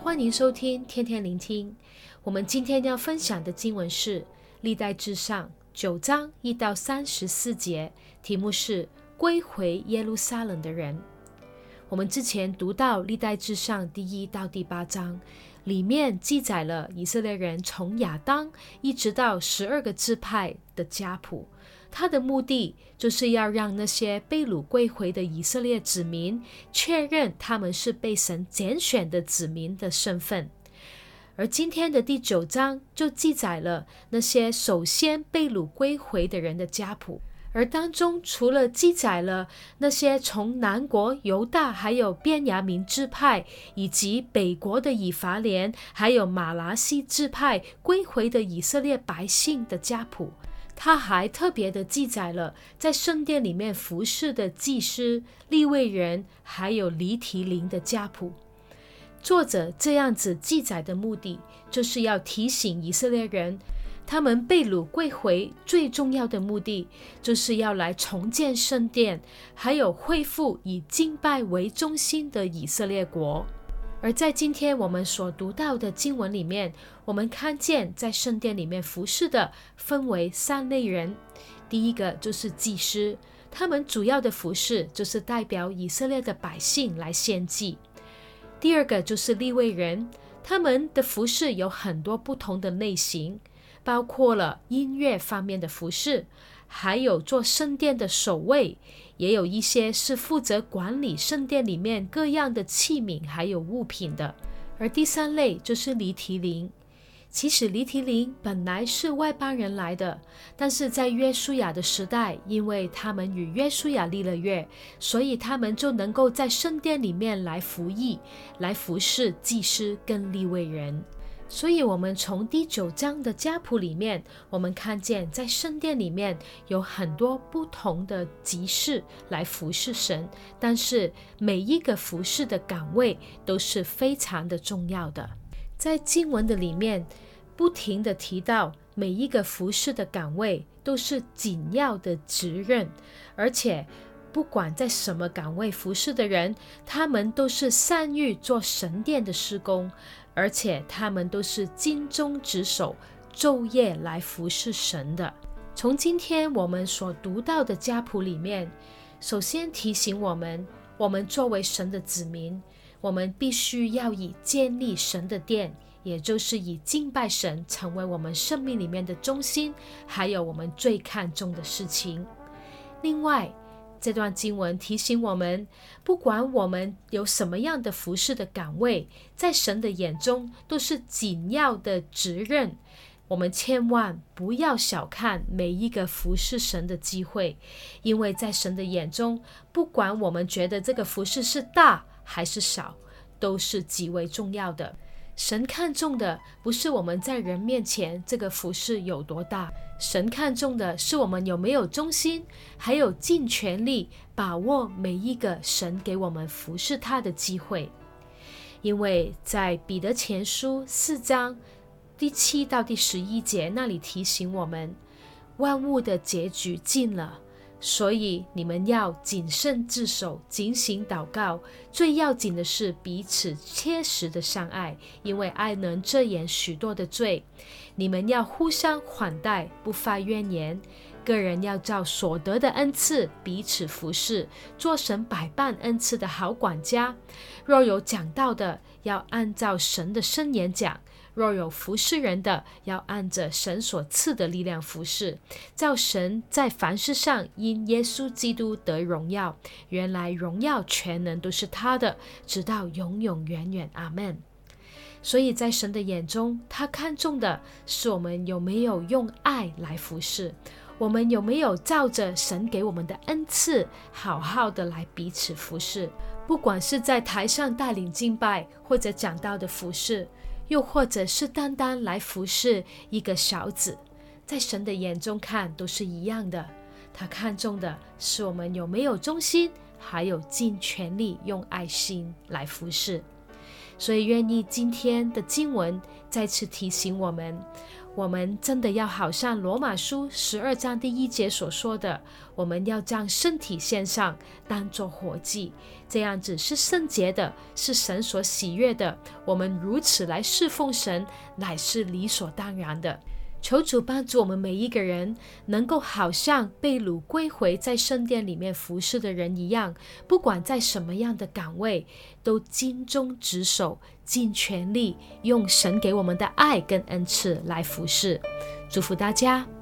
欢迎收听天天聆听。我们今天要分享的经文是《历代至上》九章一到三十四节，题目是“归回耶路撒冷的人”。我们之前读到《历代至上》第一到第八章，里面记载了以色列人从亚当一直到十二个支派的家谱。他的目的就是要让那些被掳归回的以色列子民确认他们是被神拣选的子民的身份。而今天的第九章就记载了那些首先被掳归回的人的家谱，而当中除了记载了那些从南国犹大、还有便雅悯支派，以及北国的以法莲，还有玛拿西支派归回的以色列百姓的家谱。他还特别的记载了在圣殿里面服侍的祭司、利未人，还有离提林的家谱。作者这样子记载的目的，就是要提醒以色列人，他们被掳归回最重要的目的，就是要来重建圣殿，还有恢复以敬拜为中心的以色列国。而在今天我们所读到的经文里面，我们看见在圣殿里面服侍的分为三类人。第一个就是祭司，他们主要的服侍就是代表以色列的百姓来献祭。第二个就是利未人，他们的服侍有很多不同的类型，包括了音乐方面的服侍，还有做圣殿的守卫。也有一些是负责管理圣殿里面各样的器皿还有物品的，而第三类就是尼提宁。其实尼提宁本来是外邦人来的，但是在约书亚的时代，因为他们与约书亚立了约，所以他们就能够在圣殿里面来服役，来服侍祭司跟利未人。所以，我们从第九章的家谱里面，我们看见在圣殿里面有很多不同的职事来服侍神，但是每一个服侍的岗位都是非常的重要的。在经文的里面，不停地提到每一个服侍的岗位都是紧要的职任，而且不管在什么岗位服侍的人，他们都是善于做神殿的施工。而且他们都是尽忠职守，昼夜来服侍神的。从今天我们所读到的家谱里面，首先提醒我们，我们作为神的子民，我们必须要以建立神的殿，也就是以敬拜神成为我们生命里面的中心，还有我们最看重的事情。另外，这段经文提醒我们，不管我们有什么样的服饰的岗位，在神的眼中都是紧要的职任。我们千万不要小看每一个服侍神的机会，因为在神的眼中，不管我们觉得这个服侍是大还是小，都是极为重要的。神看重的不是我们在人面前这个服侍有多大，神看重的是我们有没有忠心，还有尽全力把握每一个神给我们服侍他的机会。因为在彼得前书四章第七到第十一节那里提醒我们，万物的结局近了。所以你们要谨慎自守，警醒祷告。最要紧的是彼此切实的相爱，因为爱能遮掩许多的罪。你们要互相款待，不发怨言。个人要照所得的恩赐彼此服侍，做神百般恩赐的好管家。若有讲道的，要按照神的圣言讲。若有服侍人的，要按着神所赐的力量服侍，叫神在凡事上因耶稣基督得荣耀。原来荣耀全能都是他的，直到永永远远。阿门。所以在神的眼中，他看重的是我们有没有用爱来服侍，我们有没有照着神给我们的恩赐，好好的来彼此服侍。不管是在台上带领敬拜，或者讲道的服饰。又或者是单单来服侍一个小子，在神的眼中看都是一样的。他看重的是我们有没有忠心，还有尽全力用爱心来服侍。所以愿意今天的经文再次提醒我们，我们真的要好像罗马书十二章第一节所说的，我们要将身体献上，当作活祭，这样子是圣洁的，是神所喜悦的。我们如此来侍奉神，乃是理所当然的。求主帮助我们每一个人，能够好像被掳归回在圣殿里面服侍的人一样，不管在什么样的岗位，都尽忠职守，尽全力用神给我们的爱跟恩赐来服侍。祝福大家。